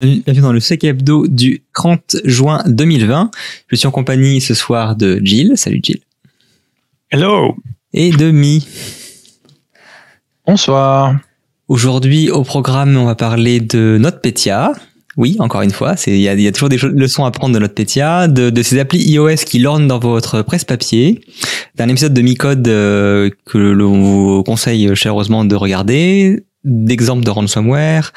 Bienvenue dans le Sec Hebdo du 30 juin 2020. Je suis en compagnie ce soir de Jill. Salut Jill. Hello. Et de Mi. Bonsoir. Aujourd'hui au programme, on va parler de NotPetya. Oui, encore une fois, il y a, toujours des leçons à prendre de NotPetya, de, de ces applis iOS qui lornent dans votre presse-papier, d'un épisode de Micode euh, que l'on vous conseille chaleureusement de regarder, d'exemples de ransomware,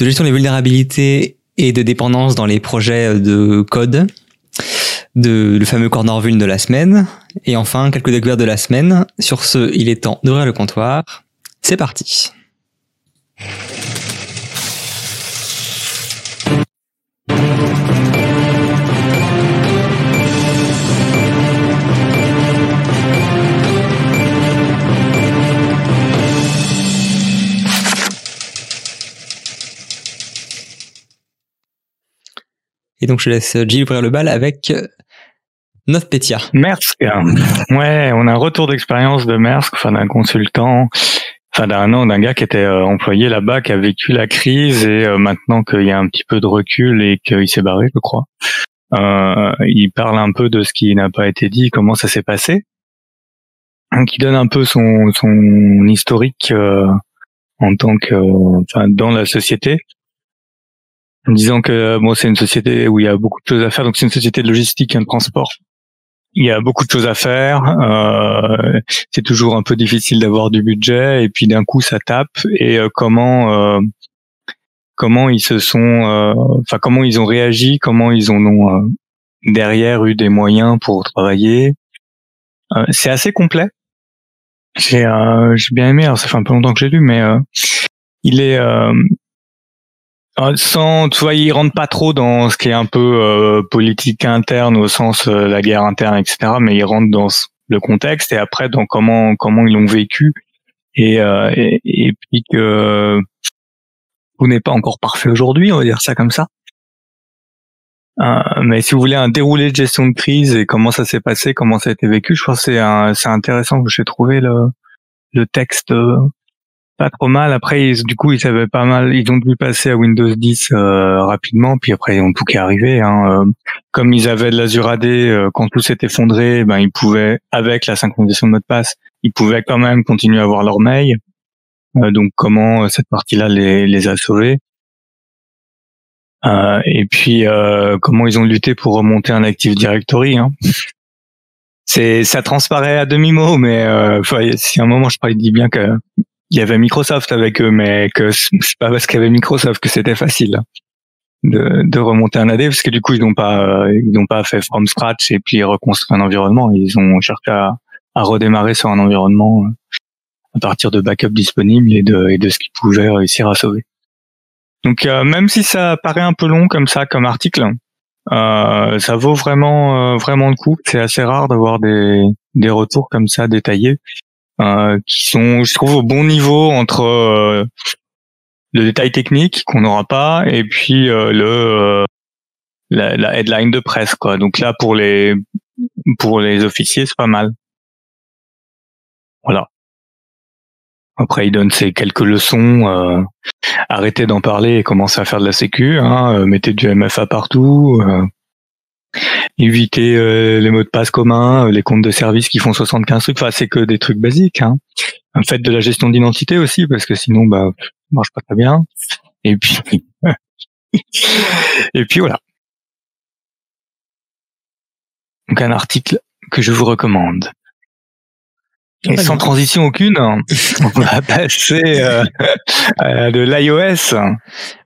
de gestion des vulnérabilités et de dépendance dans les projets de code, de le fameux corner vuln de la semaine, et enfin quelques découvertes de la semaine. Sur ce, il est temps d'ouvrir le comptoir. C'est parti. Et donc, je laisse Gilles ouvrir le bal avec euh, NotPetya. Mersk. Ouais, on a un retour d'expérience de Mersk, enfin d'un consultant, enfin d'un an, d'un gars qui était euh, employé là-bas, qui a vécu la crise et euh, maintenant qu'il y a un petit peu de recul et qu'il s'est barré, je crois. Il parle un peu de ce qui n'a pas été dit, comment ça s'est passé. Donc, il donne un peu son, son historique en tant que, enfin, dans la société en disant que bon c'est une société où il y a beaucoup de choses à faire. Donc c'est une société de logistique et de transport. Il y a beaucoup de choses à faire euh, c'est toujours un peu difficile d'avoir du budget et puis d'un coup ça tape. Et euh, comment euh, comment ils se sont euh, enfin comment ils ont réagi comment ils ont euh, derrière eu des moyens pour travailler. C'est assez complet. J'ai j'ai bien aimé. Alors ça fait un peu longtemps que j'ai lu mais il est euh, sans, tu vois, ils rentrent pas trop dans ce qui est un peu euh, politique interne au sens euh, la guerre interne, etc. Mais ils rentrent dans le contexte et après dans comment comment ils l'ont vécu et, et, et puis que vous n'êtes pas encore parfait aujourd'hui, on va dire ça comme ça. mais si vous voulez un déroulé de gestion de crise et comment ça s'est passé, comment ça a été vécu, je pense que c'est c'est intéressant que j'ai trouvé le le texte pas trop mal. Après, du coup, ils savaient pas mal. Ils ont dû passer à Windows 10 euh, rapidement, puis après, ils ont tout qui est arrivé. Hein. Euh, comme ils avaient de l'Azure AD, euh, quand tout s'est effondré, ben ils pouvaient, avec la synchronisation de mot de passe, ils pouvaient quand même continuer à avoir leur mail. donc, comment cette partie-là les, les a sauvés Et puis, comment ils ont lutté pour remonter un Active Directory. Hein. C'est, ça transparaît à demi mot, mais euh, si à un moment je parlais dit bien que il y avait Microsoft avec eux, mais que c'est pas parce qu'il y avait Microsoft que c'était facile de, de, remonter un AD, parce que du coup ils n'ont pas ils n'ont pas fait from scratch et puis reconstruire un environnement. Ils ont cherché à, à redémarrer sur un environnement euh, à partir de backups disponibles et de, et de ce qu'ils pouvaient réussir à sauver. Donc euh, même si ça paraît un peu long comme ça comme article, euh, ça vaut vraiment euh, vraiment le coup. C'est assez rare d'avoir des des retours comme ça détaillés. Euh, qui sont, je trouve, au bon niveau entre euh, le détail technique qu'on n'aura pas et puis euh, le la, la, headline de presse quoi. Donc là pour les pour les officiers c'est pas mal. Voilà. Après il donne ses quelques leçons. Euh, arrêtez d'en parler et commencez à faire de la sécu. Hein, mettez du MFA partout éviter euh, les mots de passe communs, euh, les comptes de service qui font 75 trucs. Enfin, c'est que des trucs basiques. Hein. fait de la gestion d'identité aussi, parce que sinon, bah, ça marche pas très bien. Et puis, et puis voilà. Donc un article que je vous recommande. Et sans transition aucune, on va passer euh, à de l'iOS.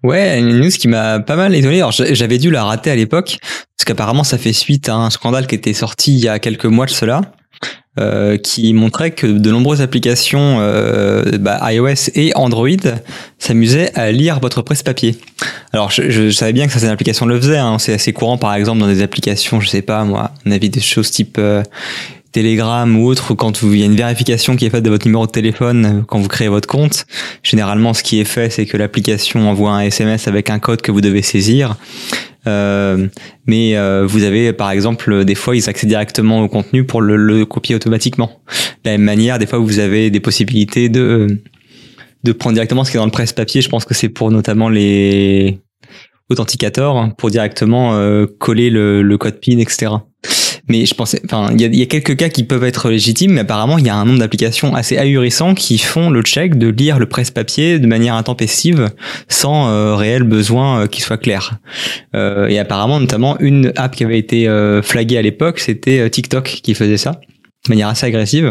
Ouais, une news qui m'a pas mal étonné. Alors j'avais dû la rater à l'époque parce qu'apparemment ça fait suite à un scandale qui était sorti il y a quelques mois de cela. Euh, qui montrait que de nombreuses applications euh, bah, iOS et Android s'amusaient à lire votre presse-papier. Alors, je, je, savais bien que ça, c'est une application le faisait. Hein. C'est assez courant, par exemple, dans des applications, je sais pas, moi, on avait des choses type euh, Telegram ou autre, quand il y a une vérification qui est faite de votre numéro de téléphone euh, quand vous créez votre compte, généralement ce qui est fait, c'est que l'application envoie un SMS avec un code que vous devez saisir. Euh, mais euh, vous avez par exemple des fois ils accèdent directement au contenu pour le, le, copier automatiquement. De la même manière, des fois vous avez des possibilités de de prendre directement ce qui est dans le presse-papier. Je pense que c'est pour notamment les Authenticator pour directement coller le, le, code PIN, etc. Mais je pensais, enfin, il y a, quelques cas qui peuvent être légitimes, mais apparemment, il y a un nombre d'applications assez ahurissant qui font le check de lire le presse-papier de manière intempestive sans euh, réel besoin euh, qu'il soit clair. Euh, et apparemment, notamment, une app qui avait été flaguée à l'époque, c'était TikTok qui faisait ça de manière assez agressive.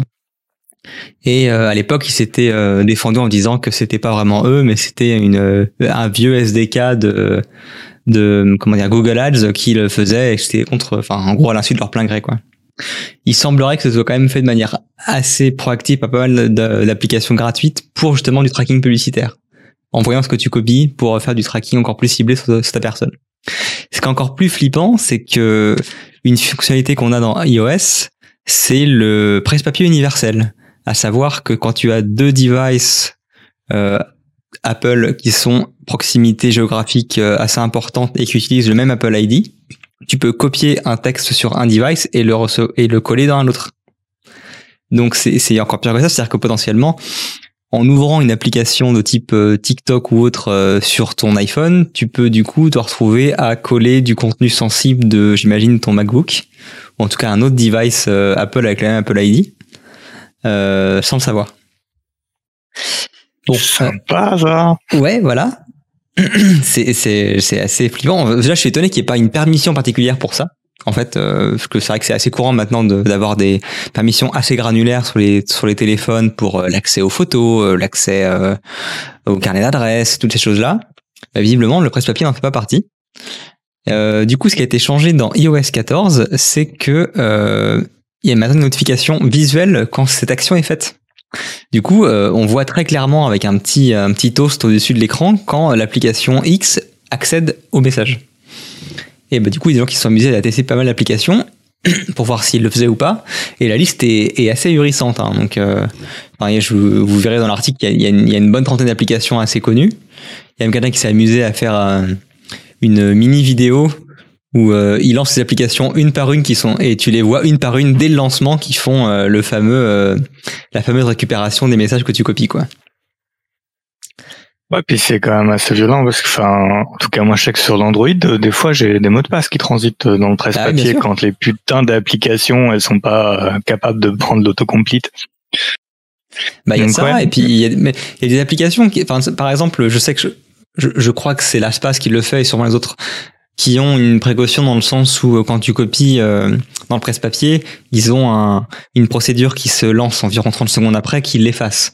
Et à l'époque, ils s'étaient défendus en disant que c'était pas vraiment eux, mais c'était une un vieux SDK de de comment dire Google Ads qui le faisait et c'était contre enfin en gros à l'insu de leur plein gré quoi. Il semblerait que ce soit quand même fait de manière assez proactive pas mal d'applications gratuites pour justement du tracking publicitaire en voyant ce que tu copies pour faire du tracking encore plus ciblé sur, ta personne. Ce qui est encore plus flippant, c'est que une fonctionnalité qu'on a dans iOS, c'est le presse-papier universel. À savoir que quand tu as deux devices euh, Apple qui sont proximité géographique euh, assez importante et qui utilisent le même Apple ID, tu peux copier un texte sur un device et le, et le coller dans un autre. Donc c'est encore pire que ça, c'est-à-dire que potentiellement, en ouvrant une application de type euh, TikTok ou autre euh, sur ton iPhone, tu peux du coup te retrouver à coller du contenu sensible de, j'imagine, ton MacBook, ou en tout cas un autre device Apple avec la même Apple ID, sans le savoir. Bon, sympa ça. Ouais, voilà. c'est assez flippant. Déjà, je suis étonné qu'il n'y ait pas une permission particulière pour ça. En fait, euh, parce que c'est vrai que c'est assez courant maintenant d'avoir des permissions assez granulaires sur les sur les téléphones pour euh, l'accès aux photos, euh, l'accès au carnet d'adresse, toutes ces choses-là. Bah, visiblement, le presse-papier n'en fait pas partie. du coup, ce qui a été changé dans iOS 14, c'est que il y a maintenant une notification visuelle quand cette action est faite. Du coup, euh, on voit très clairement avec un petit, petit toast au-dessus de l'écran quand l'application X accède au message. Et bah, du coup, il y a des gens qui se sont amusés à tester pas mal d'applications pour voir s'ils le faisaient ou pas. Et la liste est, assez ahurissante. Hein. Donc, euh, je, vous verrez dans l'article qu'il y, a une bonne trentaine d'applications assez connues. Il y a même quelqu'un qui s'est amusé à faire euh, une mini vidéo où euh, il lance ses applications une par une qui sont et tu les vois une par une dès le lancement qui font euh, le fameux euh, la fameuse récupération des messages que tu copies quoi. Ouais, puis c'est quand même assez violent parce que, enfin, en tout cas, moi, je sais que sur l'Android, des fois, j'ai des mots de passe qui transitent dans le presse-papier ah quand les putains d'applications, elles sont pas capables de prendre l'autocomplete. Bah, il y a ça, et puis il y a, mais y a des applications qui, enfin, par exemple, je sais que je, je, je crois que c'est l'Aspace qui le fait et sûrement les autres qui ont une précaution dans le sens où euh, quand tu copies euh, dans le presse-papier, ils ont un, une procédure qui se lance environ 30 secondes après qui l'efface.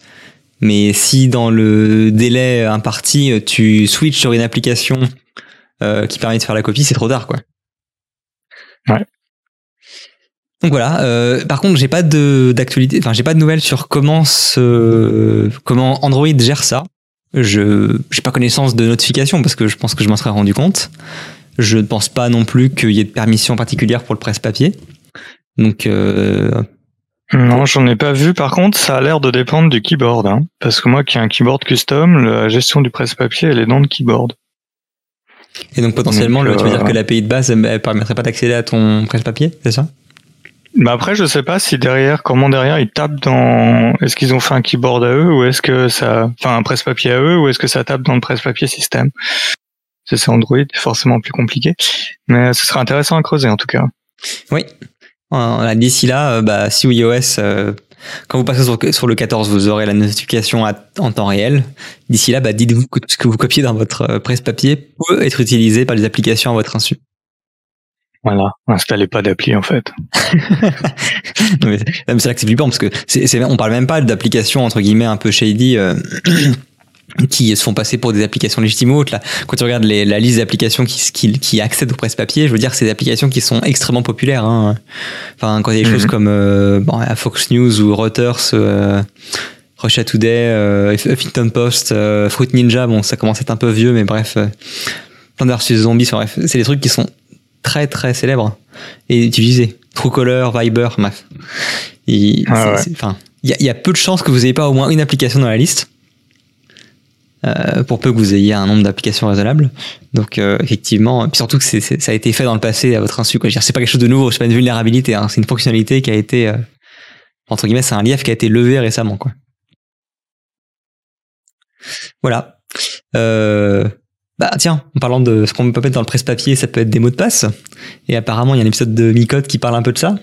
Mais si dans le délai imparti, tu switches sur une application euh, qui permet de faire la copie, c'est trop tard, quoi. Ouais. Donc voilà. Euh, par contre, j'ai pas de d'actualité, enfin j'ai pas de nouvelles sur comment ce, comment Android gère ça. Je j'ai pas connaissance de notification parce que je pense que je m'en serais rendu compte. Je ne pense pas non plus qu'il y ait de permission particulière pour le presse-papier. Donc euh, non, j'en ai pas vu. Par contre, ça a l'air de dépendre du keyboard. Hein. Parce que moi qui ai un keyboard custom, la gestion du presse-papier, elle est dans le keyboard. Et donc potentiellement, tu veux dire que euh, l'API de base, elle permettrait pas d'accéder à ton presse-papier, c'est ça? Bah après, je sais pas si derrière, comment derrière ils tapent dans. Est-ce qu'ils ont fait un keyboard à eux ou est-ce que ça, enfin un presse-papier à eux ou est-ce que ça tape dans le presse-papier système c'est Android, forcément plus compliqué. Mais ce sera intéressant à creuser en tout cas. Oui. D'ici là, euh, bah, si iOS, euh, quand vous passez sur, le 14, vous aurez la notification en temps réel. D'ici là, bah, dites-vous que ce que vous copiez dans votre euh, presse-papier peut être utilisé par les applications à votre insu. Voilà, installez pas d'appli en fait. c'est là que c'est flippant parce que c'est, on parle même pas d'applications entre guillemets un peu shady qui se font passer pour des applications légitimes ou autres. Là. Quand tu regardes les, la liste d'applications qui, qui, qui, accèdent au presse-papier, je veux dire, c'est des applications qui sont extrêmement populaires. Hein. Enfin, quand il y a des choses mhm. comme euh, bon, Fox News ou Reuters, euh, Russia Today, euh, Huffington Post, euh, Fruit Ninja, bon, ça commence à être un peu vieux, mais bref, euh, Plants vs Zombies, bref, c'est des trucs qui sont très très célèbres et utilisés. Truecaller, Viber, bref. Ah il y, y a peu de chances que vous n'ayez pas au moins une application dans la liste. Euh, pour peu que vous ayez un nombre d'applications raisonnable. Donc euh, effectivement, puis surtout que c'est, ça a été fait dans le passé à votre insu. Quoi. C'est pas quelque chose de nouveau, c'est pas une vulnérabilité, hein. c'est une fonctionnalité qui a été euh, entre guillemets, c'est un lief qui a été levé récemment. Quoi. Voilà. Bah tiens, en parlant de ce qu'on peut mettre dans le presse-papier, ça peut être des mots de passe. Et apparemment, il y a un épisode de Micode qui parle un peu de ça.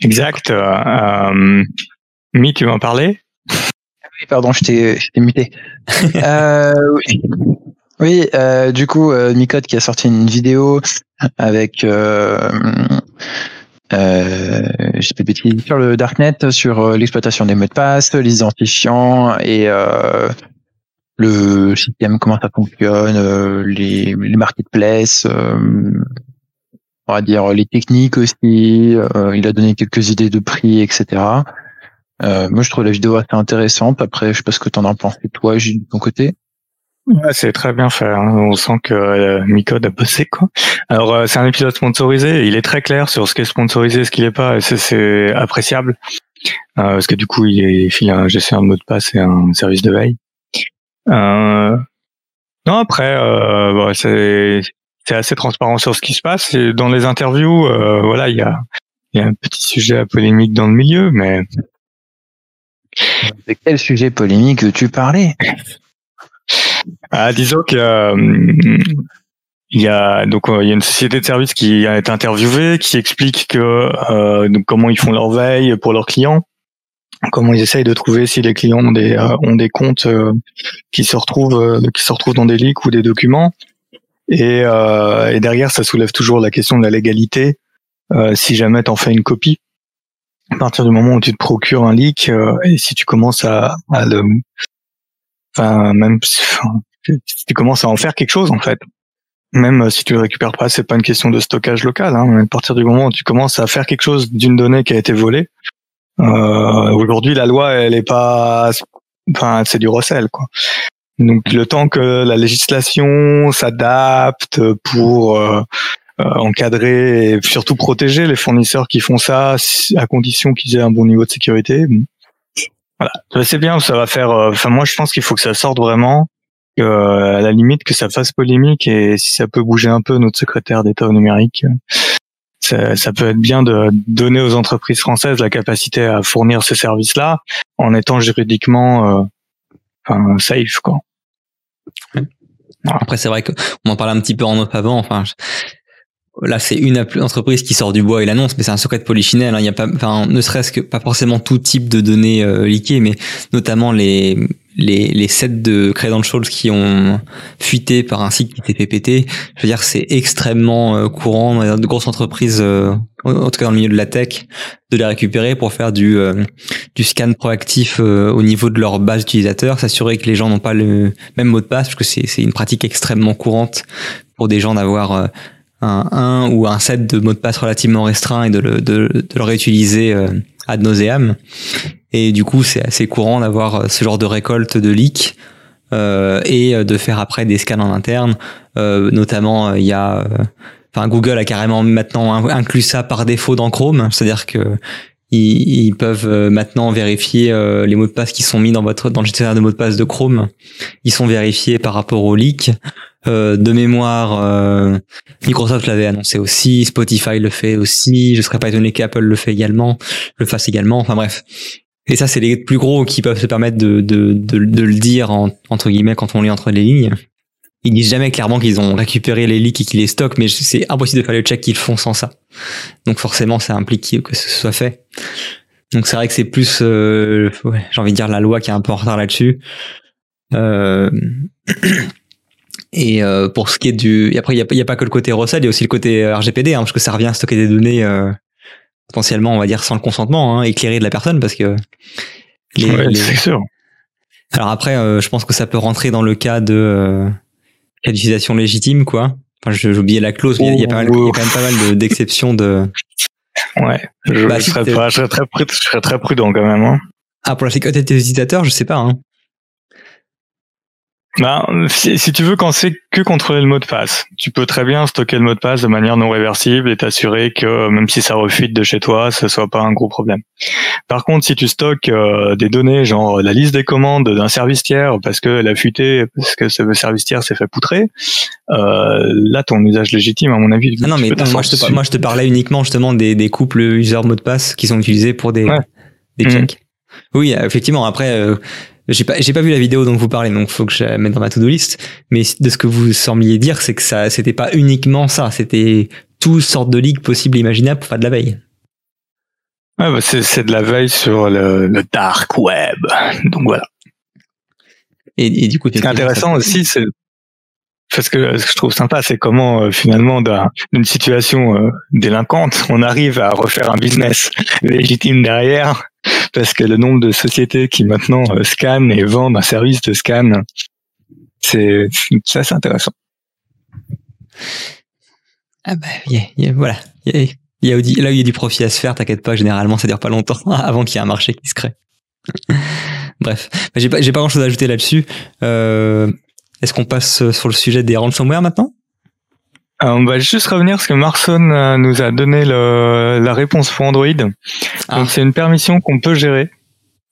Exact. Euh, Mi, tu veux en parler? Oui, pardon, je t'ai muté. euh, oui, oui euh, du coup, euh, Micode qui a sorti une vidéo avec euh, euh, je sais pas de sur le darknet sur euh, l'exploitation des mots de passe, les identifiants et euh, le système comment ça fonctionne, euh, les, les marketplaces, on va dire les techniques aussi. il a donné quelques idées de prix, etc. moi, je trouve la vidéo assez intéressante. Après, je sais pas ce que t'en as pensé toi, Gilles, de ton côté. Ouais, c'est très bien fait. Hein. On sent que euh, Micode a bossé quoi. Alors euh, c'est un épisode sponsorisé. Il est très clair sur ce qui est sponsorisé, ce qui n'est pas, et c'est appréciable euh, parce que du coup il, est, il a un gestion de mot de passe et un service de veille. Euh, non après, bon, c'est c'est assez transparent sur ce qui se passe. Et dans les interviews, voilà, il y a il y a un petit sujet à polémique dans le milieu, mais de quel sujet polémique veux-tu parler? Ah, disons que euh, il y a donc euh, il y a une société de services qui a été interviewée, qui explique que euh, comment ils font leur veille pour leurs clients, comment ils essayent de trouver si les clients ont des ont des comptes qui se retrouvent qui se retrouvent dans des leaks ou des documents. Et, et derrière, ça soulève toujours la question de la légalité. si jamais tu en fais une copie, à partir du moment où tu te procures un leak et si tu commences à, à le Enfin, même si tu commences à en faire quelque chose en fait. Même euh, si tu le récupères pas, c'est pas une question de stockage local. Hein. À partir du moment où tu commences à faire quelque chose d'une donnée qui a été volée, euh, aujourd'hui la loi elle est pas, enfin c'est du recel quoi. Donc le temps que la législation s'adapte pour euh, euh, encadrer et surtout protéger les fournisseurs qui font ça à condition qu'ils aient un bon niveau de sécurité, voilà, c'est bien, ça va faire. Euh, enfin, moi, je pense qu'il faut que ça sorte vraiment, euh, à la limite que ça fasse polémique et si ça peut bouger un peu notre secrétaire d'État au numérique, ça, ça, peut être bien de donner aux entreprises françaises la capacité à fournir ces services-là en étant juridiquement euh, enfin, safe, quoi. Après, c'est vrai qu'on en parlait un petit peu en off avant. Enfin, là c'est une entreprise qui sort du bois et l'annonce mais c'est un secret de polichinelle hein. il y a pas enfin ne serait-ce que pas forcément tout type de données euh, liquées mais notamment les les, les sets de credentials qui ont fuité par un site qui fait péter, je veux dire, c'est extrêmement euh, courant dans de grosses entreprises, euh, en tout cas dans le milieu de la tech, de les récupérer pour faire du, euh, du scan proactif au niveau de leur base utilisateur, s'assurer que les gens n'ont pas le même mot de passe, parce que c'est une pratique extrêmement courante pour des gens d'avoir un, un, ou un set de mots de passe relativement restreint et de le, de, de le réutiliser euh, ad nauseam. Et du coup, c'est assez courant d'avoir euh, ce genre de récolte de leaks euh, et de faire après des scans en interne. Euh, notamment, il y a, enfin, Google a carrément maintenant inclus ça par défaut dans Chrome, c'est-à-dire que ils, ils, peuvent maintenant vérifier les mots de passe qui sont mis dans votre dans le gestionnaire de mots de passe de Chrome. Ils sont vérifiés par rapport aux leaks. Euh, de mémoire, euh, Microsoft l'avait annoncé aussi, Spotify le fait aussi, je serais pas étonné qu'Apple le fait également, le fasse également, enfin bref. Et ça, c'est les plus gros qui peuvent se permettre de, de, de, le dire, entre guillemets, quand on lit entre les lignes. Ils disent jamais clairement qu'ils ont récupéré les leaks et qu'ils les stockent, mais c'est impossible de faire le check qu'ils font sans ça. Donc forcément, ça implique que ce soit fait. Donc c'est vrai que c'est plus, euh, j'ai envie de dire, la loi qui est un peu en retard là-dessus. Euh... Et euh, pour ce qui est du, et après il n'y a, a, pas que le côté recel, il y a aussi le côté euh, RGPD, hein, parce que ça revient à stocker des données euh, potentiellement, on va dire, sans le consentement, hein, éclairé de la personne, parce que. Les, c'est sûr. Alors après, je pense que ça peut rentrer dans le cas de cas d'utilisation légitime, quoi. Enfin, j'ai oublié la clause, mais il y, a, pas mal, y a quand même pas mal d'exceptions de. Ouais, je, bah, serais, je, serais très, je serais très prudent quand même. Hein. Ah, pour la sécurité des utilisateurs, je sais pas. Hein. Bah, si, si, tu veux quand c'est que contrôler le mot de passe, tu peux très bien stocker le mot de passe de manière non réversible et t'assurer que même si ça refuite de chez toi, ce soit pas un gros problème. Par contre, si tu stockes euh, des données, genre la liste des commandes d'un service tiers parce qu'elle a fuité, parce que ce service tiers s'est fait poutrer, euh, là, ton usage légitime, à mon avis. Ah non, mais moi je, te, moi je, te, parlais uniquement justement des, des couples user mot de passe qui sont utilisés pour des, des mmh. checks. Oui, effectivement. Après. Euh, j'ai pas, j'ai pas vu la vidéo dont vous parlez, donc faut que je la mette dans ma to-do list. Mais de ce que vous sembliez dire, c'est que ça, c'était pas uniquement ça, c'était toutes sortes de ligues possibles et imaginables pour faire de la veille. Ouais, bah c'est, c'est de la veille sur le, le dark web. Donc voilà. Et, et du coup, Ce qui est intéressant aussi, c'est parce que ce que je trouve sympa, c'est comment euh, finalement d'un- d'une situation euh, délinquante, on arrive à refaire un business légitime derrière, parce que le nombre de sociétés qui maintenant euh, scannent et vendent un service de scan, c'est ça, c'est intéressant. Ah bah, y a- y a- voilà. Là où il y a du profit à se faire, t'inquiète pas, généralement ça dure pas longtemps avant qu'il y ait un marché qui se crée. Bref, j'ai pas, pas grand chose à ajouter là-dessus. Euh, Est-ce qu'on passe sur le sujet des ransomware maintenant? On va juste revenir parce que Marson euh, nous a donné le, la réponse pour Android. Ah. Donc c'est une permission qu'on peut gérer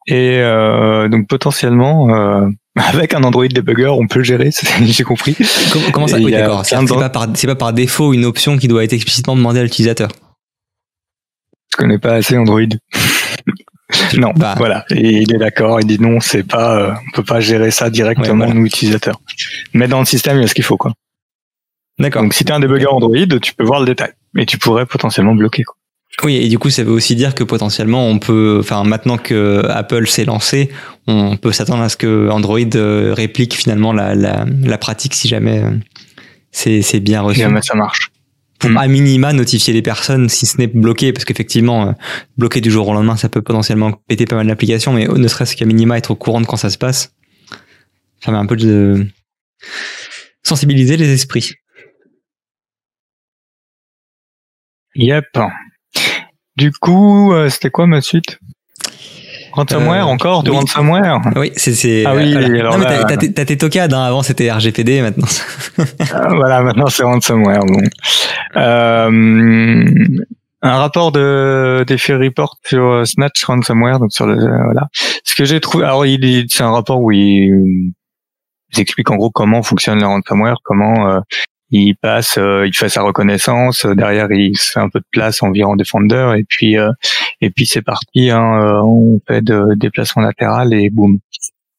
et euh, donc potentiellement euh, avec un Android debugger on peut le gérer. J'ai compris. Comment, comment ça Oui, d'accord. C'est pas, par- pas par défaut une option qui doit être explicitement demandée à l'utilisateur. Je connais pas assez Android. non, Bah. voilà. Et il est d'accord. Il dit non, c'est pas, euh, on peut pas gérer ça directement Ouais, voilà. nous utilisateurs. Mais dans le système, il y a ce qu'il faut quoi. D'accord. Donc si tu as un debugger Android, tu peux voir le détail. Et tu pourrais potentiellement bloquer. Quoi. Oui, et du coup, ça veut aussi dire que potentiellement, on peut, enfin, maintenant que Apple s'est lancé, on peut s'attendre à ce que Android euh, réplique finalement la, la, la pratique si jamais euh, c'est c'est bien reçu. jamais ça marche. Pour Mm. à minima notifier les personnes si ce n'est bloqué, parce qu'effectivement, euh, bloquer du jour au lendemain, ça peut potentiellement péter pas mal d'applications, mais ne serait-ce qu'à minima être au courant de quand ça se passe, ça met un peu de sensibiliser les esprits. Yep. Du coup, euh, c'était quoi ma suite? Ransomware Euh, encore? Du oui. ransomware? Oui, c'est c'est. Ah oui, alors non, mais t'as- t'as tes- tocades. Hein. Avant, c'était RGPD. Maintenant, Ah, Voilà, maintenant c'est ransomware. Bon. Euh, un rapport de d'effet report sur euh, Snatch ransomware, donc sur le euh, voilà. Ce que j'ai trouvé, alors il est- c'est un rapport où il, il explique en gros comment fonctionne le ransomware, comment euh, il passe, euh, il fait sa reconnaissance, euh, derrière il se fait un peu de place environ Defender et puis euh, et puis c'est parti, hein, euh, on fait de déplacement latéral et boum.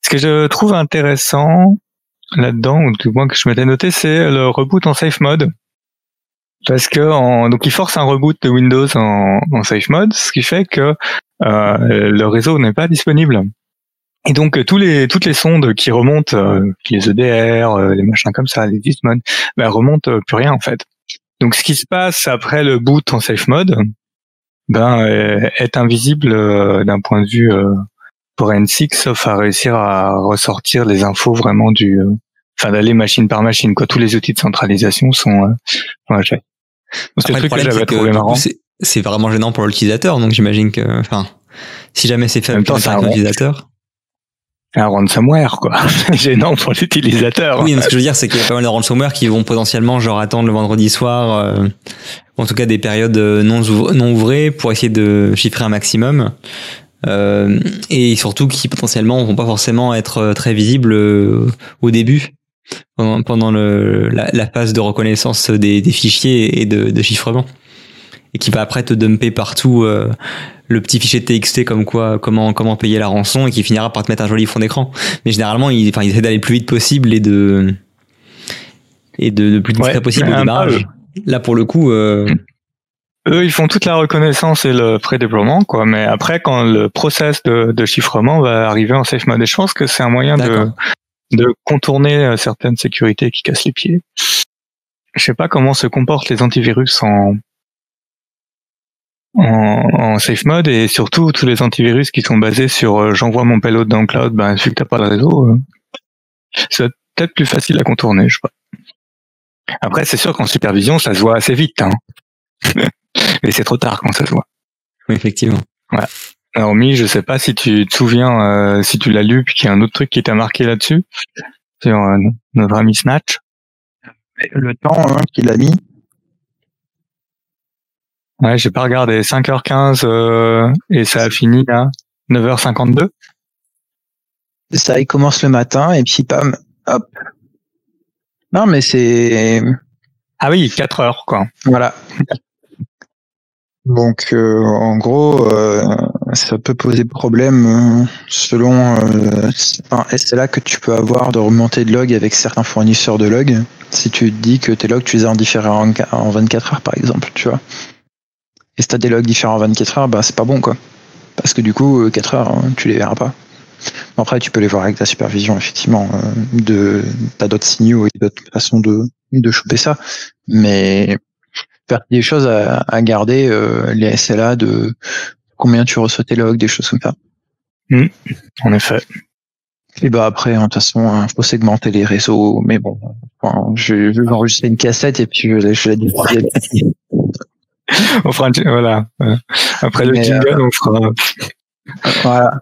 Ce que je trouve intéressant là-dedans, ou du moins que je m'étais noté, c'est le reboot en safe mode. Parce que en, donc il force un reboot de Windows en, en safe mode, ce qui fait que euh, le réseau n'est pas disponible. Et donc euh, tous les toutes les sondes qui remontent, euh, les EDR, euh, les machins comme ça, les Dismon, ben remontent euh, plus rien en fait. Donc ce qui se passe après le boot en safe mode, ben est invisible euh, d'un point de vue euh, forensique, sauf à réussir à ressortir les infos vraiment du, euh, enfin d'aller machine par machine. Quoi, tous les outils de centralisation sont. Euh. Donc, C'est le truc que j'avais trouvé marrant. c'est- vraiment gênant pour l'utilisateur. Donc, j'imagine que, enfin, si jamais c'est fait un l'utilisateur. C'est un ransomware, quoi. Gênant pour l'utilisateur. Oui, mais ce que je veux dire, c'est qu'il y a pas mal de ransomware qui vont potentiellement genre attendre le vendredi soir, euh, en tout cas des périodes euh, non, non ouvrées pour essayer de chiffrer un maximum. Euh, et surtout qui potentiellement vont pas forcément être euh, très visibles euh, au début pendant, pendant la, phase de reconnaissance des, fichiers et de chiffrement et qui va après te dumper partout euh, le petit fichier TXT comme quoi comment comment payer la rançon et qui finira par te mettre un joli fond d'écran. Mais généralement il enfin il essaie d'aller le plus vite possible et de et de le plus discret Ouais, possible au démarrage. là pour le coup euh, Eux, ils font toute la reconnaissance et le pré-déploiement, quoi. Mais après, quand le process de, de chiffrement va arriver en safe mode, et je pense que c'est un moyen de, de contourner euh, certaines sécurités qui cassent les pieds. Je sais pas comment se comportent les antivirus en, en, en safe mode et surtout tous les antivirus qui sont basés sur euh, j'envoie mon payload dans le cloud, ben vu que t'as pas de réseau, euh, c'est peut-être plus facile à contourner, je sais pas. Après, c'est sûr qu'en supervision, ça se voit assez vite, hein. Mais c'est trop tard quand ça se voit. oui, effectivement Alors, Mi, je sais pas si tu te souviens, euh, si tu l'as lu, puis qu'il y a un autre truc qui t'a marqué là-dessus, sur euh, notre ami Snatch. Le temps hein, qu'il a mis, Ouais, j'ai pas regardé. 5h15 euh, et ça a fini à 9h52. ça, il commence le matin et puis pam, hop. Non, mais c'est Ah oui, 4 heures, quoi. voilà. Donc, euh, en gros, euh, ça peut poser problème euh, selon. Euh, enfin, c'est là que tu peux avoir de remonter de log avec certains fournisseurs de log. Si tu te dis que tes logs, tu les as en différents en 24 heures, par exemple, tu vois. Et si t'as des logs différents en 24 heures, bah c'est pas bon, quoi. Parce que du coup, 4 heures, hein, tu les verras pas. Après, tu peux les voir avec ta supervision, effectivement. Euh, de, t'as d'autres signaux et d'autres façons de, de choper ça. Mais faire des choses à, à garder, euh, les SLA de combien tu reçois tes logs, des choses comme ça. Mmh, en effet. Et bah après, de toute façon, il hein, faut segmenter les réseaux, mais bon, enfin, je, vais enregistrer une cassette et puis je, je la diffuser. On fera voilà. Après le jingle, euh, on fera. Voilà.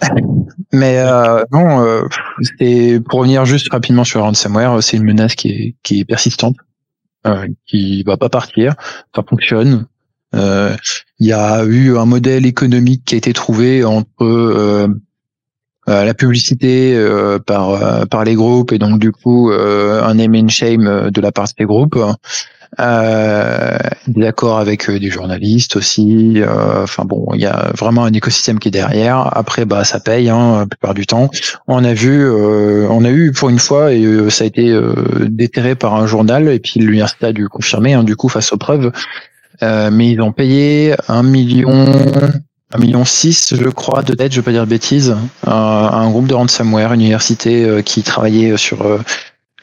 Mais euh, non, euh, pour revenir juste rapidement sur ransomware, c'est une menace qui est, qui est persistante, euh, qui va pas partir, ça fonctionne. Euh, il y a eu un modèle économique qui a été trouvé entre euh, euh, la publicité par par les groupes et donc du coup un name and shame de la part des groupes euh, des accords avec euh, des journalistes aussi. Euh, enfin bon, il y a vraiment un écosystème qui est derrière. Après, bah ça paye hein, la plupart du temps. On a vu, euh, on a eu pour une fois et ça a été déterré par un journal et puis l'université a dû confirmer hein, du coup face aux preuves. mais ils ont payé un million. Un million six, je crois, de dettes, je vais pas dire de bêtises, un groupe de ransomware, une université qui travaillait sur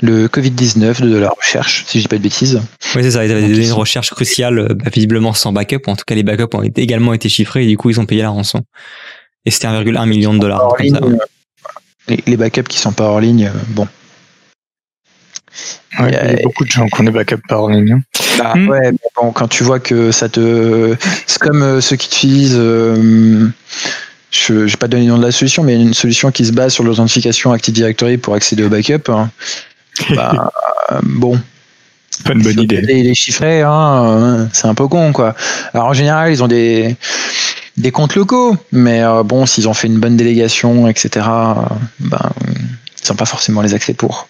le Covid-19 de la recherche, si je dis pas de bêtises. Oui, c'est ça. Ils avaient donné une recherche cruciale, euh, bah, visiblement sans backup. En tout cas, les backups ont également été chiffrés et du coup, ils ont payé la rançon. Et c'était 1,1 million de dollars. Euh, les, backups qui sont pas hors ligne, euh, il y a beaucoup de gens qui ont des backups hors ligne. Hein. Bah, hmm. Ouais, bon, quand tu vois que ça te. C'est comme ceux qui utilisent. je ne vais pas donner le nom de la solution, mais une solution qui se base sur l'authentification Active Directory pour accéder au backup. Hein. Bah, bon. Pas une bonne idée. Les, chiffrer, hein, c'est un peu con, quoi. Alors en général, ils ont des des comptes locaux, mais euh, bon, s'ils ont fait une bonne délégation, etc., euh, ben, ils n'ont pas forcément les accès pour.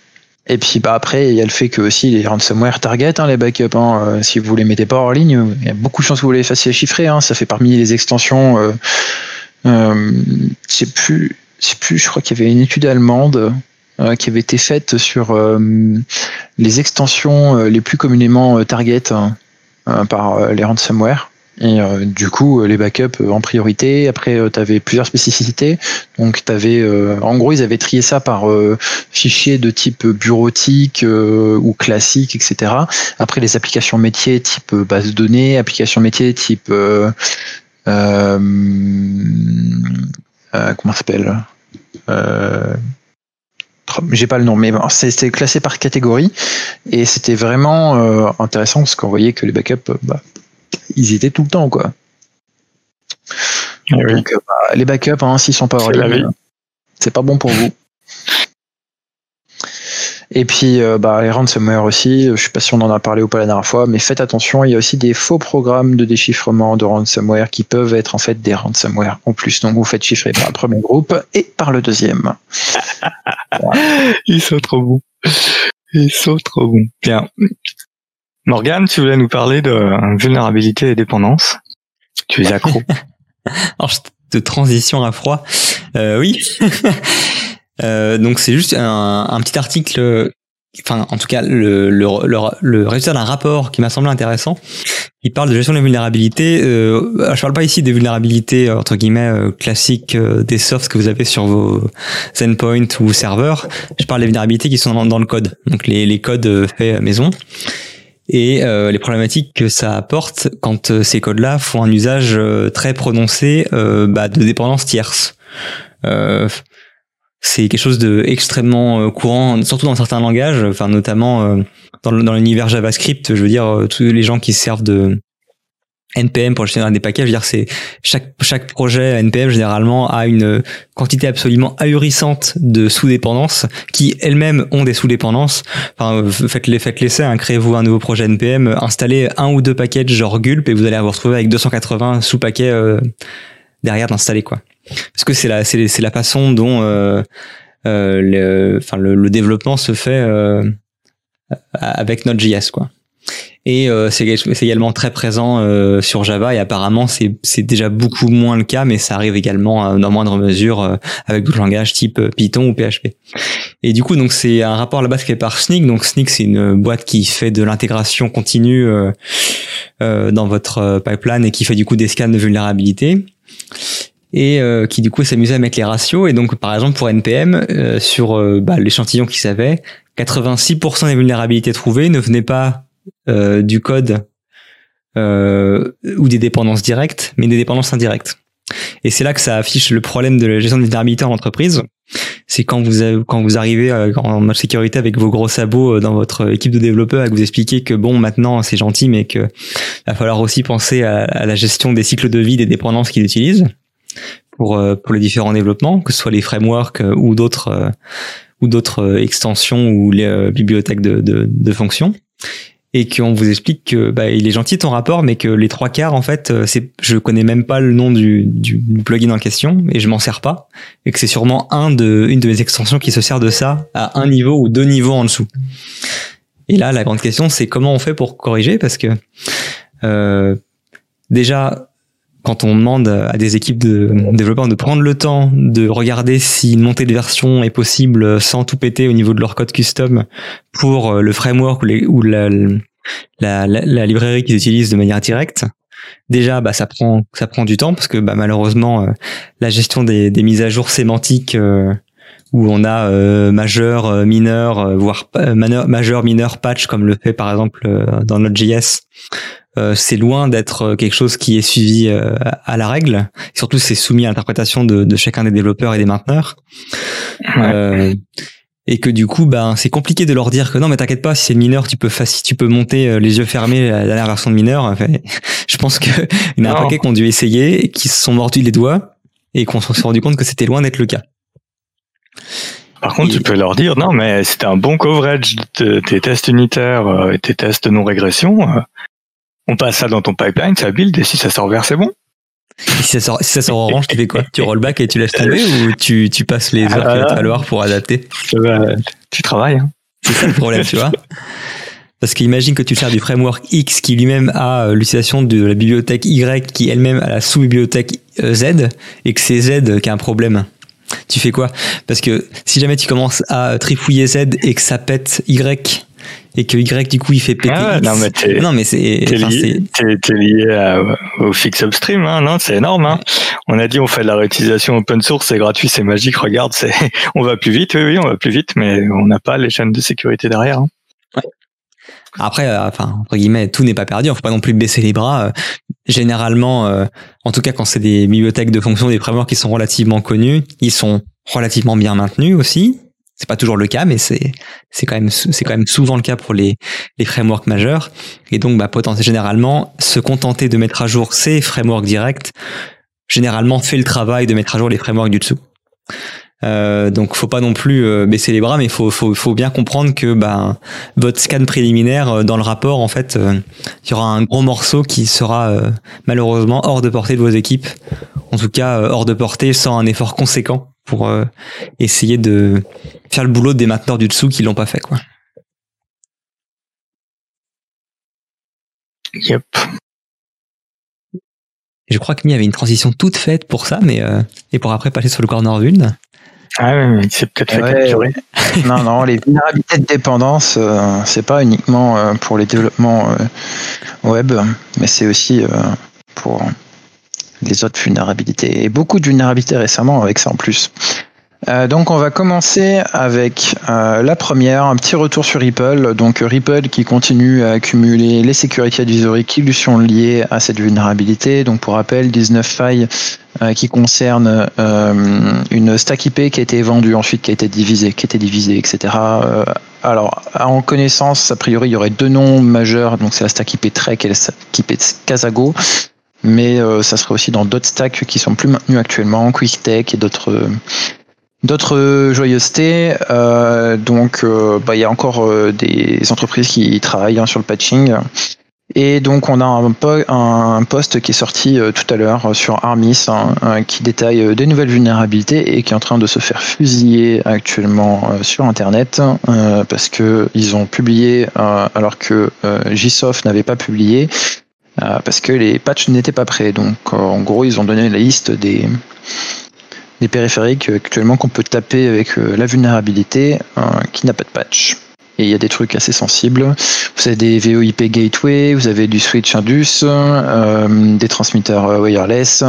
Et puis bah après, il y a le fait que aussi les ransomware target hein, les backups. Hein, euh, si vous les mettez pas hors ligne, il y a beaucoup de chances que vous les fassiez chiffrer. Hein, ça fait parmi les extensions. Euh, euh, c'est plus, c'est plus. Je crois qu'il y avait une étude allemande euh, qui avait été faite sur euh, les extensions euh, les plus communément target hein, par les ransomware. Et du coup, les backups en priorité. Après, tu avais plusieurs spécificités. Donc, tu avais, en gros, ils avaient trié ça par fichiers de type bureautique ou classique, etc. Après, les applications métiers type base de données, applications métiers type comment s'appelle j'ai pas le nom, mais c'était classé par catégorie et c'était vraiment euh, intéressant parce qu'on voyait que les backups, euh, bah, ils étaient tout le temps quoi. Eh Donc, euh, bah, les backups, hein, s'ils sont pas en ligne, c'est pas bon pour vous. Et puis, euh, bah, les ransomware aussi, je sais pas si on en a parlé ou pas la dernière fois, mais faites attention, il y a aussi des faux programmes de déchiffrement de ransomware qui peuvent être en fait des ransomware en plus. Donc, vous faites chiffrer par le premier groupe et par le deuxième. Ils sont trop bons. Ils sont trop bons. Bien. Morgane, tu voulais nous parler de vulnérabilité et dépendance. Tu es accro. Alors, de transition à froid. Euh, oui. Euh, donc c'est juste un, petit article, enfin en tout cas le, le, le, résultat d'un rapport qui m'a semblé intéressant. Il parle de gestion des vulnérabilités. Euh, je parle pas ici des vulnérabilités euh, entre guillemets euh, classiques des softs que vous avez sur vos endpoints ou serveurs. Je parle des vulnérabilités qui sont dans, le code, donc les, les codes faits maison et euh, les problématiques que ça apporte quand ces codes-là font un usage très prononcé euh, bah, de dépendance tierce. Euh, c'est quelque chose de extrêmement euh, courant, surtout dans certains langages, enfin notamment euh, dans, l'univers JavaScript. Je veux dire, euh, tous les gens qui servent de NPM pour générer des paquets, je veux dire, c'est chaque chaque projet NPM généralement a une quantité absolument ahurissante de sous-dépendances qui elles-mêmes ont des sous-dépendances. Enfin, faites les faites l'essai, hein, créez-vous un nouveau projet NPM, installez un ou deux paquets genre Gulp et vous allez vous retrouver avec 280 sous-paquets derrière d'installer quoi parce que c'est la c'est c'est la façon dont euh, euh, le, enfin le, le, développement se fait euh, avec Node.js quoi. Et euh, c'est également très présent euh, sur Java et apparemment c'est déjà beaucoup moins le cas, mais ça arrive également euh, dans moindre mesure euh, avec d'autres langages type Python ou PHP. Et du coup donc c'est un rapport à la base fait par Snyk. Donc Snyk c'est une boîte qui fait de l'intégration continue dans votre pipeline et qui fait du coup des scans de vulnérabilité et qui du coup s'amusait à mettre les ratios et donc par exemple pour npm sur bah, l'échantillon qu'ils avaient 86% des vulnérabilités trouvées ne venaient pas euh, du code euh, ou des dépendances directes, mais des dépendances indirectes. Et c'est là que ça affiche le problème de la gestion de vulnérabilité en entreprise. C'est quand vous quand vous arrivez euh, en mode sécurité avec vos gros sabots dans votre équipe de développeurs et que vous expliquez que bon maintenant c'est gentil mais que va falloir aussi penser à, la gestion des cycles de vie des dépendances qu'ils utilisent pour pour les différents développements, que ce soit les frameworks ou d'autres ou d'autres extensions ou les bibliothèques de, de, de fonctions et qu'on vous explique que bah, il est gentil ton rapport, mais que les trois quarts en fait, euh, c'est je connais même pas le nom du, du plugin en question et je m'en sers pas, et que c'est sûrement un de une de mes extensions qui se sert de ça à un niveau ou deux niveaux en dessous. Et là, la grande question, c'est comment on fait pour corriger, parce que euh, déjà quand on demande à des équipes de développeurs de prendre le temps de regarder si une montée de version est possible sans tout péter au niveau de leur code custom pour euh, le framework ou, la, librairie qu'ils utilisent de manière directe, déjà bah ça prend ça prend du temps parce que bah, malheureusement euh, la gestion des, mises à jour sémantiques euh, où on a majeur, mineur, voire majeur, mineur, patch comme le fait par exemple dans Node.js euh, c'est loin d'être euh, quelque chose qui est suivi euh, à la règle. surtout, c'est soumis à l'interprétation de, de, chacun des développeurs et des mainteneurs. et que du coup, ben, c'est compliqué de leur dire que non, mais t'inquiète pas, si c'est mineur, tu peux si tu peux monter les yeux fermés la dernière version de mineur. je pense qu'il y en a un paquet qui ont dû essayer, qui se sont mordus les doigts et qu'on s'est rendu compte que c'était loin d'être le cas. Par contre, tu peux leur dire non, mais c'était un bon coverage de tes tests unitaires et tes tests de non-régression on passe ça dans ton pipeline, ça build, et si ça sort vert, c'est bon. Si ça sort, si ça sort orange, tu fais quoi? Tu rollback et tu laisses tomber ou tu, tu passes les heures qu'il va te falloir pour adapter? Tu travailles. Hein. C'est ça le problème, tu vois. Parce qu'imagine que tu sers du framework X qui lui-même a euh, l'utilisation de la bibliothèque Y qui elle-même a la sous-bibliothèque euh, Z et que c'est Z qui a un problème. Tu fais quoi? Parce que si jamais tu commences à trifouiller Z et que ça pète Y et que Y du coup il fait péter. Ah non mais non mais c'est t'es lié, lié au fix upstream hein, non c'est énorme hein. On a dit on fait de la réutilisation open source c'est gratuit c'est magique regarde c'est on va plus vite oui oui on va plus vite mais on n'a pas les chaînes de sécurité derrière. Hein. Après, euh, enfin entre guillemets, tout n'est pas perdu. On faut pas non plus baisser les bras. Euh, généralement, euh, en tout cas quand c'est des bibliothèques de fonctions, des frameworks qui sont relativement connus, ils sont relativement bien maintenus aussi. C'est pas toujours le cas, mais c'est c'est quand même c'est quand même souvent le cas pour les les frameworks majeurs. Et donc, bah, potentiellement, généralement, se contenter de mettre à jour ces frameworks directs, généralement fait le travail de mettre à jour les frameworks du dessous. Euh, donc faut pas non plus euh, baisser les bras, mais faut, faut, faut bien comprendre que bah, votre scan préliminaire euh, dans le rapport, en fait, euh, il y aura un gros morceau qui sera malheureusement hors de portée de vos équipes. En tout cas, hors de portée sans un effort conséquent pour euh, essayer de faire le boulot des mainteneurs du dessous qui l'ont pas fait quoi. Yep. Je crois qu'il y avait une transition toute faite pour ça, mais euh, et pour après passer sur le corner vuln. Ah oui, mais c'est peut-être fait capturer. non, non, les vulnérabilités de dépendance, euh, c'est pas uniquement pour les développements web, mais c'est aussi pour des autres vulnérabilités. Et beaucoup de vulnérabilités récemment avec ça en plus. Euh, donc on va commencer avec euh, la première, un petit retour sur Ripple. Donc Ripple qui continue à accumuler les sécurités advisory qui lui sont liées à cette vulnérabilité. Donc pour rappel, 19 failles euh, qui concernent une stack IP qui a été vendue ensuite, qui a été divisée, qui a été divisée, etc. alors en connaissance, a priori il y aurait deux noms majeurs. Donc c'est la stack IP Trek et la stack IP Casago mais euh, ça serait aussi dans d'autres stacks qui sont plus maintenus actuellement, QuickTech et d'autres d'autres joyeusetés. Euh, donc, euh, bah, il y a encore des entreprises qui travaillent hein, sur le patching. Et donc on a un, un post qui est sorti euh, tout à l'heure sur Armis hein, qui détaille des nouvelles vulnérabilités et qui est en train de se faire fusiller actuellement sur Internet parce que ils ont publié alors que JSOF n'avait pas publié parce que les patchs n'étaient pas prêts. Donc en gros ils ont donné la liste des des périphériques actuellement qu'on peut taper avec la vulnérabilité qui n'a pas de patch et il y a des trucs assez sensibles. Vous avez des VoIP gateway, vous avez du switch Indus, euh, des transmetteurs euh, wireless,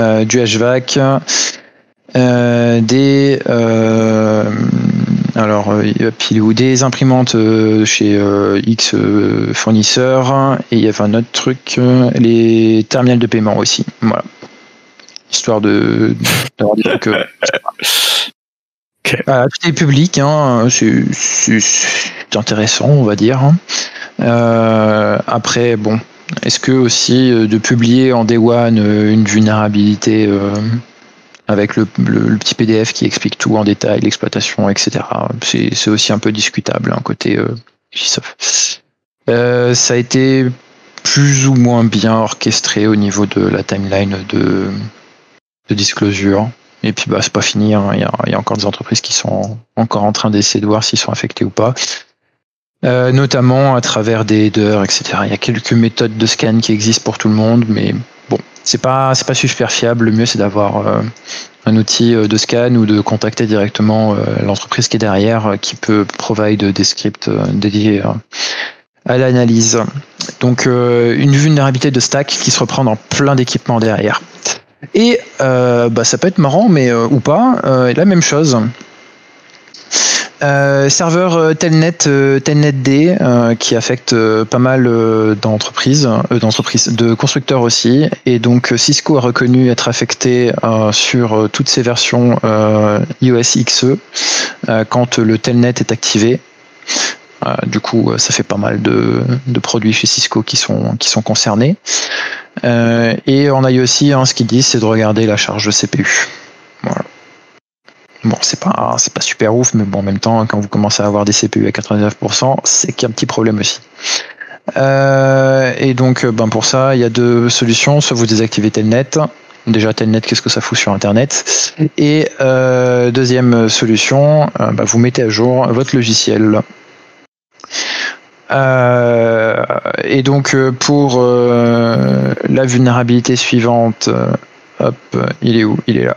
euh, du HVAC, des alors ou des imprimantes chez X fournisseurs et il y avait un autre truc, les terminals de paiement aussi. Voilà histoire de d'avoir des trucs tout est public, hein, c'est intéressant, on va dire. Hein. Euh, après, bon, est-ce que aussi euh, de publier en Day One euh, une vulnérabilité avec le, petit PDF qui explique tout en détail, l'exploitation, etc. C'est aussi un peu discutable, hein, côté euh, ça a été plus ou moins bien orchestré au niveau de la timeline de, de disclosure. Et puis bah c'est pas fini, hein. il, y a, encore des entreprises qui sont encore en train d'essayer de voir s'ils sont affectés ou pas. Euh, notamment à travers des headers, etc. Il y a quelques méthodes de scan qui existent pour tout le monde, mais bon, c'est pas c'est pas super fiable. Le mieux c'est d'avoir euh, un outil euh, de scan ou de contacter directement l'entreprise qui est derrière, qui peut provide des scripts dédiés à l'analyse. Donc une vulnérabilité de stack qui se reprend dans plein d'équipements derrière. Et euh, bah, ça peut être marrant, mais euh, ou pas. Euh, la même chose. Serveur Telnet, Telnet D, qui affecte pas mal d'entreprises, d'entreprises, de constructeurs aussi, et donc Cisco a reconnu être affecté sur toutes ses versions iOS XE quand le Telnet est activé. du coup, ça fait pas mal de, de, produits chez Cisco qui sont qui sont concernés. Euh, et on a eu aussi hein, ce qu'ils disent, c'est de regarder la charge CPU. Bon, c'est pas c'est pas super ouf, mais bon, en même temps, quand vous commencez à avoir des CPU à 99%, c'est qu'il y a un petit problème aussi. Euh, et donc, euh, ben pour ça, il y a deux solutions. Soit vous désactivez Telnet. Déjà, Telnet, qu'est-ce que ça fout sur Internet? Et euh, deuxième solution, ben, vous mettez à jour votre logiciel. Et donc pour la vulnérabilité suivante, hop, il est où? Il est là.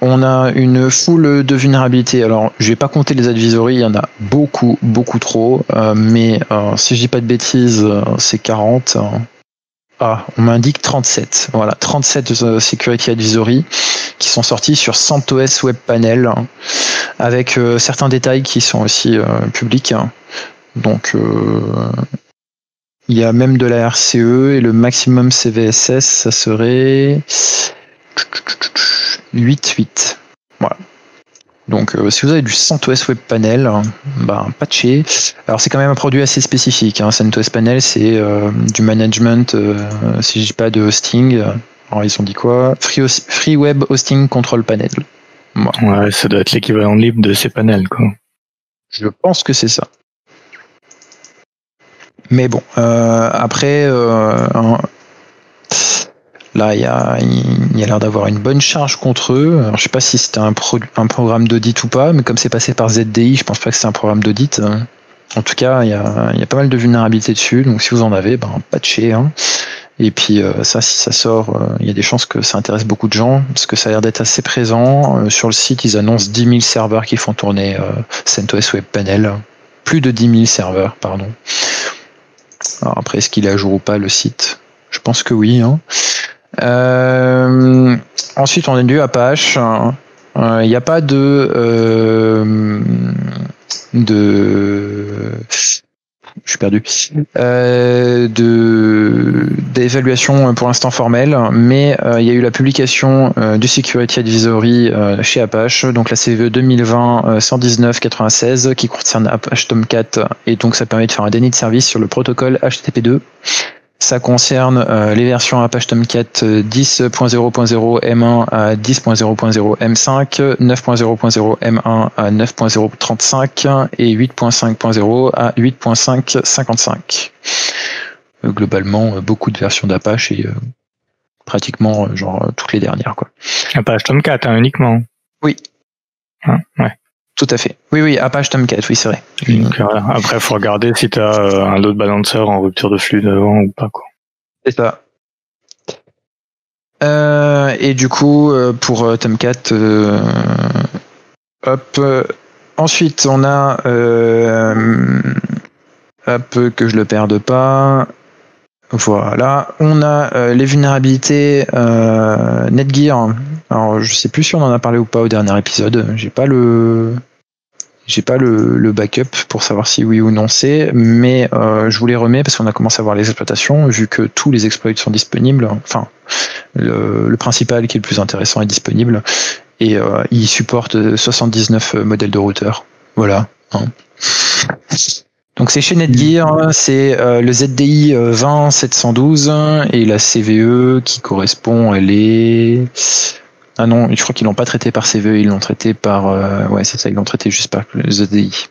On a une foule de vulnérabilités. Alors, je vais pas compter les advisories, il y en a beaucoup, beaucoup trop. mais si je dis pas de bêtises, c'est 40. Ah, on m'indique 37. Voilà, 37 security advisory qui sont sortis sur CentOS Web Panel avec certains détails qui sont aussi publics. Donc, euh, il y a même de la RCE et le maximum CVSS, ça serait 8.8. Voilà. Donc, euh, si vous avez du CentOS Web Panel, bah, patché. Alors, c'est quand même un produit assez spécifique. Hein. CentOS Panel, c'est euh, du management, si je dis pas de hosting. Alors, ils ont dit quoi? Free, Web Hosting Control Panel. Ouais, ça doit être l'équivalent libre de ces panels, quoi. Je pense que c'est ça. Mais bon, euh, après, euh, là, il y a, y a l'air d'avoir une bonne charge contre eux. Alors, je sais pas si c'était un, un programme d'audit ou pas, mais comme c'est passé par ZDI, je pense pas que c'est un programme d'audit. En tout cas, il y a, y a, pas mal de vulnérabilités dessus, donc si vous en avez, ben, patchez. Hein. Et puis euh, ça, si ça sort, il y a des chances que ça intéresse beaucoup de gens, parce que ça a l'air d'être assez présent. sur le site, ils annoncent 10 000 serveurs qui font tourner CentOS Web Panel. Plus de 10 000 serveurs, pardon. Alors après, est-ce qu'il est à jour ou pas le site? Je pense que oui. Hein. Euh, ensuite, on a du Apache. Il n'y a pas de euh, de je suis perdu, euh, de d'évaluation pour l'instant formelle, mais euh, il y a eu la publication euh, du Security Advisory euh, chez Apache, donc la CVE 2020 119 96 qui concerne Apache Tomcat et donc ça permet de faire un déni de service sur le protocole HTTP2 ça concerne euh, les versions Apache Tomcat 10.0.0 M1 à 10.0.0 M5, 9.0.0 M1 à 9.0.35 et 8.5.0 à 8.5.55. globalement beaucoup de versions d'Apache et pratiquement genre toutes les dernières quoi. Apache Tomcat hein, uniquement. Oui. Hein, ouais. Tout à fait. Oui, oui, Apache Tomcat, oui, c'est vrai. Après, il faut regarder si tu as un load balancer en rupture de flux devant ou pas. C'est ça. Euh, et du coup, euh, pour euh, Tomcat, hop. ensuite, on a hop que je le perde pas. Voilà, on a les vulnérabilités Netgear. Alors, je sais plus si on en a parlé ou pas au dernier épisode. J'ai pas le j'ai pas le, backup pour savoir si oui ou non c'est, mais euh, je vous les remets parce qu'on a commencé à voir les exploitations, vu que tous les exploits sont disponibles. Enfin, le, principal qui est le plus intéressant est disponible et euh, il supporte 79 modèles de routeurs. Voilà. Hein. Donc c'est chez Netgear, c'est euh, le ZDI 20712 et la CVE qui correspond, elle est ah non, je crois qu'ils l'ont pas traité par CVE, ils l'ont traité par. Euh, ouais, c'est ça, ils l'ont traité juste par ZDI.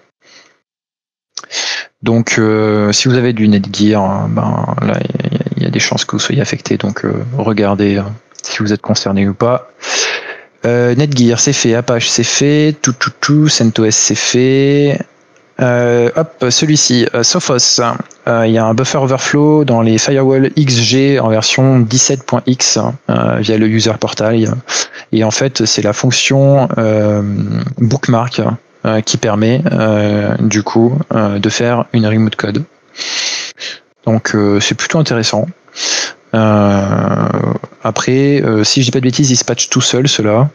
Donc, euh, si vous avez du Netgear, hein, ben là, il y, a des chances que vous soyez affecté. Donc, euh, regardez si vous êtes concerné ou pas. Netgear, c'est fait. Apache, c'est fait. Tout, tout, tout. CentOS, c'est fait. Euh, hop, celui-ci, euh, Sophos. Euh, il y a un buffer overflow dans les firewall XG en version 17.x via le user portal. Et en fait, c'est la fonction bookmark qui permet du coup de faire une remote code. Donc c'est plutôt intéressant. après, si je dis pas de bêtises, il se patch tout seul, cela.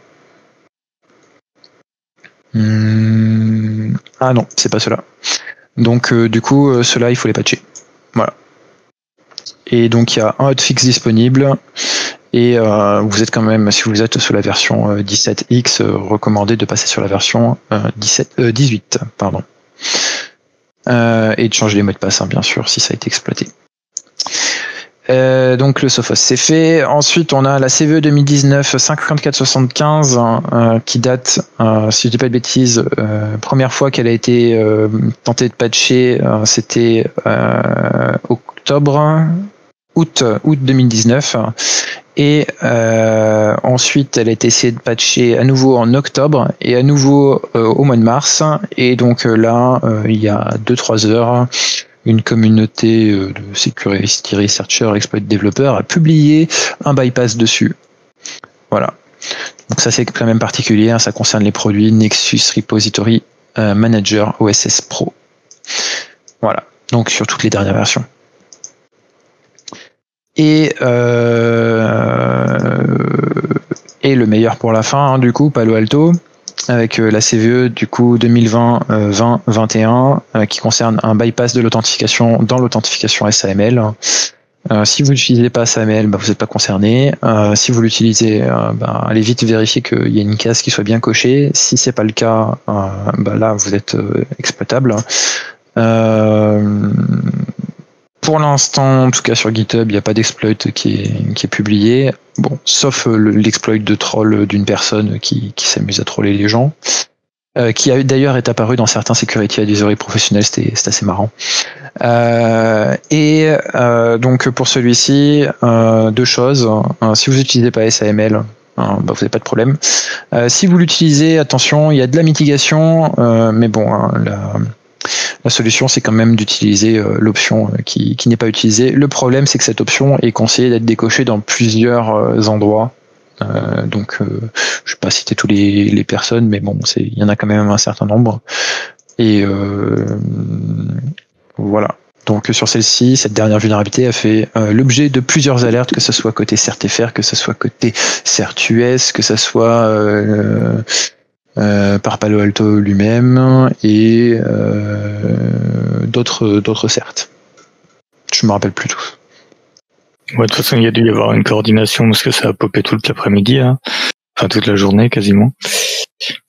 Hmm. Ah non, c'est pas cela. Donc euh, du coup, euh, cela il faut les patcher. Voilà. Et donc il y a un hotfix disponible. Et euh, vous êtes quand même, si vous êtes sur la version 17X, recommandé de passer sur la version 17, 18, pardon. et de changer les mots de passe, hein, bien sûr, si ça a été exploité. Euh, donc le Sophos c'est fait. Ensuite on a la CVE 2019 5475 euh, qui date, euh, si je dis pas de bêtises, euh, première fois qu'elle a été euh, tentée de patcher, c'était octobre, août, août 2019. Et ensuite, elle a été essayée de patcher à nouveau en octobre et à nouveau au mois de mars. Et donc là, il y a 2-3 heures, une communauté euh, de security researcher, exploit développeur a publié un bypass dessus. Voilà. Donc ça c'est quand même particulier, hein. ça concerne les produits Nexus Repository euh, Manager OSS Pro. Voilà. Donc sur toutes les dernières versions. Et euh, le meilleur pour la fin, hein, du coup, Palo Alto avec euh, la CVE du coup 2020-2021 euh, qui concerne un bypass de l'authentification dans l'authentification SAML. Euh, si vous n'utilisez pas SAML, bah, vous n'êtes pas concerné. si vous l'utilisez, bah, allez vite vérifier qu'il y a une case qui soit bien cochée. Si c'est pas le cas, bah, là vous êtes exploitable. Pour l'instant, en tout cas sur GitHub, il n'y a pas d'exploit qui est, qui est publié. Bon, sauf euh, l'exploit de troll d'une personne qui, qui s'amuse à troller les gens. Euh, qui d'ailleurs est apparu dans certains security advisory professionnels, c'était assez marrant. Euh, et euh, donc pour celui-ci, euh, deux choses. si vous n'utilisez pas SAML, bah, vous n'avez pas de problème. si vous l'utilisez, attention, il y a de la mitigation, mais bon, hein, la solution, c'est quand même d'utiliser euh, l'option euh, qui, n'est pas utilisée. Le problème, c'est que cette option est conseillée d'être décochée dans plusieurs euh, endroits. donc, je ne vais pas citer tous les, personnes, mais bon, il y en a quand même un certain nombre. Et voilà. Donc sur celle-ci, cette dernière vulnérabilité a fait l'objet de plusieurs alertes, que ce soit côté CertFR, que ce soit côté CertUS, que ce soit euh, par Palo Alto lui-même et euh, d'autres d'autres certes. Je me rappelle plus tous. Ouais, de toute façon, il y a dû y avoir une coordination parce que ça a popé toute l'après-midi, hein. enfin toute la journée quasiment.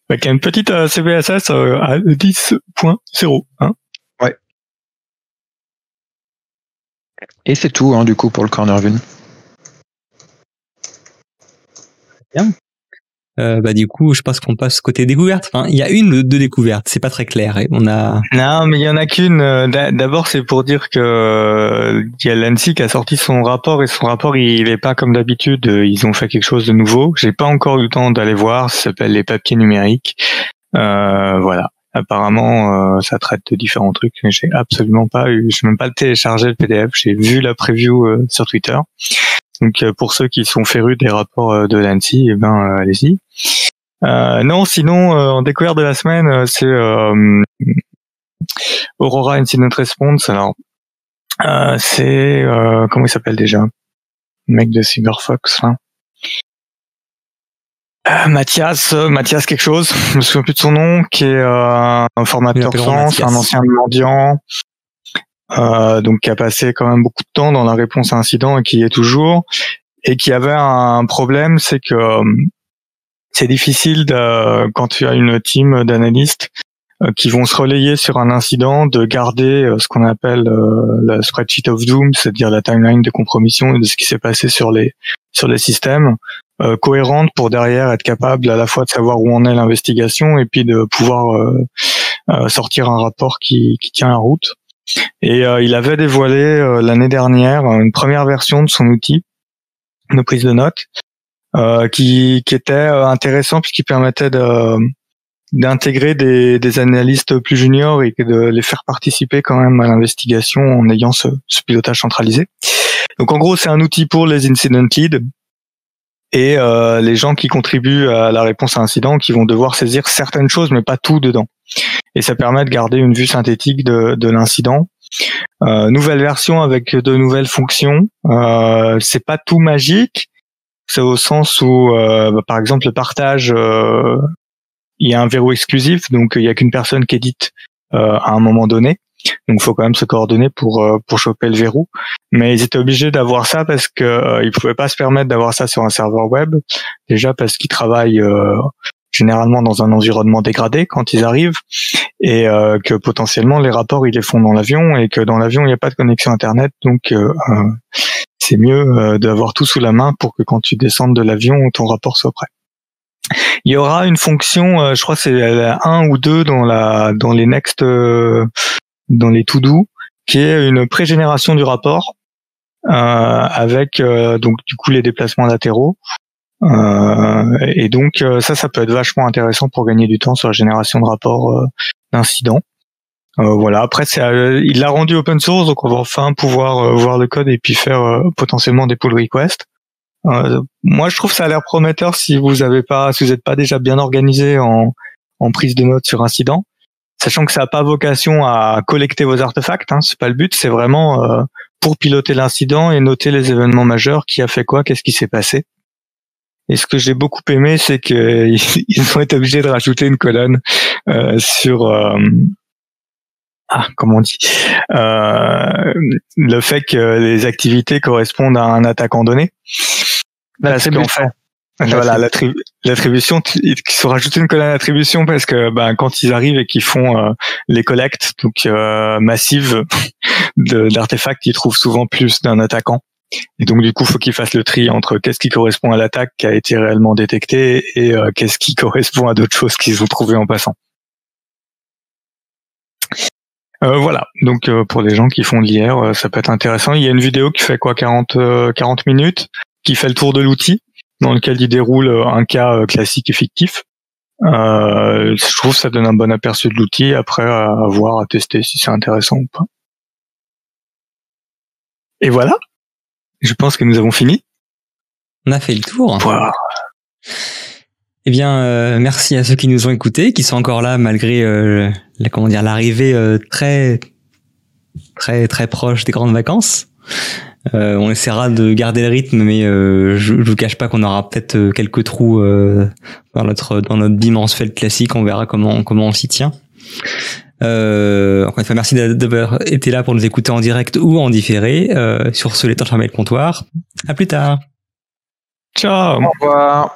Avec une petite euh, CVSS à 10.0. Hein. Ouais. Et c'est tout, hein, du coup, pour le corner vune. Bien. Euh, bah du coup, je pense qu'on passe côté découverte. Enfin, il y a une ou deux découvertes, c'est pas très clair. Et on a. Non, mais il y en a qu'une. Euh, d'abord, c'est pour dire que euh, il y a qui a sorti son rapport et son rapport, il est pas comme d'habitude. Ils ont fait quelque chose de nouveau. J'ai pas encore eu le temps d'aller voir. Ça s'appelle les papiers numériques. Euh, voilà. Apparemment, ça traite de différents trucs. Mais j'ai absolument pas eu. Je même pas téléchargé le PDF. J'ai vu la preview sur Twitter. Donc euh, pour ceux qui sont férus des rapports euh, de l'ANSI, eh ben euh, allez-y. non, sinon en découverte de la semaine, c'est Aurora Incident Response. Alors c'est comment il s'appelle déjà? Le mec de Cyberfox. Hein. Mathias, Mathias quelque chose, je me souviens plus de son nom, qui est un formateur sens, un ancien mendiant, euh, donc qui a passé quand même beaucoup de temps dans la réponse à incident et qui y est toujours, et qui avait un problème, c'est que euh, c'est difficile de, quand tu as une team d'analystes euh, qui vont se relayer sur un incident, de garder ce qu'on appelle la spreadsheet of doom, c'est-à-dire la timeline de compromission de ce qui s'est passé sur les sur les systèmes, cohérente pour derrière être capable à la fois de savoir où en est l'investigation et puis de pouvoir sortir un rapport qui, qui tient la route. Et euh, il avait dévoilé euh, l'année dernière une première version de son outil de prise de notes euh, qui, qui était intéressant puisqu'il permettait de d'intégrer des, des analystes plus juniors et de les faire participer quand même à l'investigation en ayant ce, ce, pilotage centralisé. Donc en gros, c'est un outil pour les incident leads et euh, les gens qui contribuent à la réponse à incident qui vont devoir saisir certaines choses mais pas tout dedans et ça permet de garder une vue synthétique de, de l'incident. Euh, nouvelle version avec de nouvelles fonctions. Euh, c'est pas tout magique. C'est au sens où, euh, bah, par exemple, le partage, euh, il y a un verrou exclusif, donc il y a qu'une personne qui édite euh, à un moment donné. Donc, faut quand même se coordonner pour pour choper le verrou. Mais ils étaient obligés d'avoir ça parce que ils pouvaient pas se permettre d'avoir ça sur un serveur web. Déjà parce qu'ils travaillent généralement dans un environnement dégradé quand ils arrivent et euh, que potentiellement les rapports ils les font dans l'avion et que dans l'avion il n'y a pas de connexion internet donc euh, euh, c'est mieux d'avoir tout sous la main pour que quand tu descendes de l'avion ton rapport soit prêt. Il y aura une fonction, je crois c'est un ou deux dans la dans les next dans les to do qui est une pré-génération du rapport avec donc du coup les déplacements latéraux euh, et donc euh, ça, ça peut être vachement intéressant pour gagner du temps sur la génération de rapports euh, d'incidents. voilà. Après, il l'a rendu open source, donc on va enfin pouvoir voir le code et puis faire potentiellement des pull requests. moi, je trouve ça a l'air prometteur si vous avez pas, si vous n'êtes pas déjà bien organisé en, en prise de notes sur incident, sachant que ça n'a pas vocation à collecter vos artefacts. Hein, c'est pas le but. C'est vraiment pour piloter l'incident et noter les événements majeurs, qui a fait quoi, qu'est-ce qui s'est passé. Et ce que j'ai beaucoup aimé, c'est qu'ils ont été obligés de rajouter une colonne euh, sur euh, ah comment on dit euh, le fait que les activités correspondent à un attaquant donné. Parce qu'en fait, voilà, l'attribution, ils sont rajoutés une colonne d'attribution parce que ben, quand ils arrivent et qu'ils font euh, les collectes donc euh, massives d'artefacts, ils trouvent souvent plus d'un attaquant. Et donc du coup, faut qu'il fasse le tri entre qu'est-ce qui correspond à l'attaque qui a été réellement détectée et euh, qu'est-ce qui correspond à d'autres choses qu'ils ont trouvées en passant. Euh, voilà, donc euh, pour les gens qui font de l'IR, ça peut être intéressant. Il y a une vidéo qui fait quoi 40, 40 minutes, qui fait le tour de l'outil, dans lequel il déroule un cas classique et fictif. je trouve que ça donne un bon aperçu de l'outil, après à voir, à tester si c'est intéressant ou pas. Et voilà, je pense que nous avons fini. On a fait le tour. Eh bien, euh, merci à ceux qui nous ont écoutés, qui sont encore là malgré euh, la, comment dire l'arrivée euh, très très très proche des grandes vacances. on essaiera de garder le rythme, mais je, je vous cache pas qu'on aura peut-être quelques trous dans notre dans notre bimensuel classique. On verra comment comment on s'y tient. Euh, encore une fois, merci d'avoir été là pour nous écouter en direct ou en différé. Euh, sur ce, les temps le comptoir. À plus tard. Ciao. Au revoir.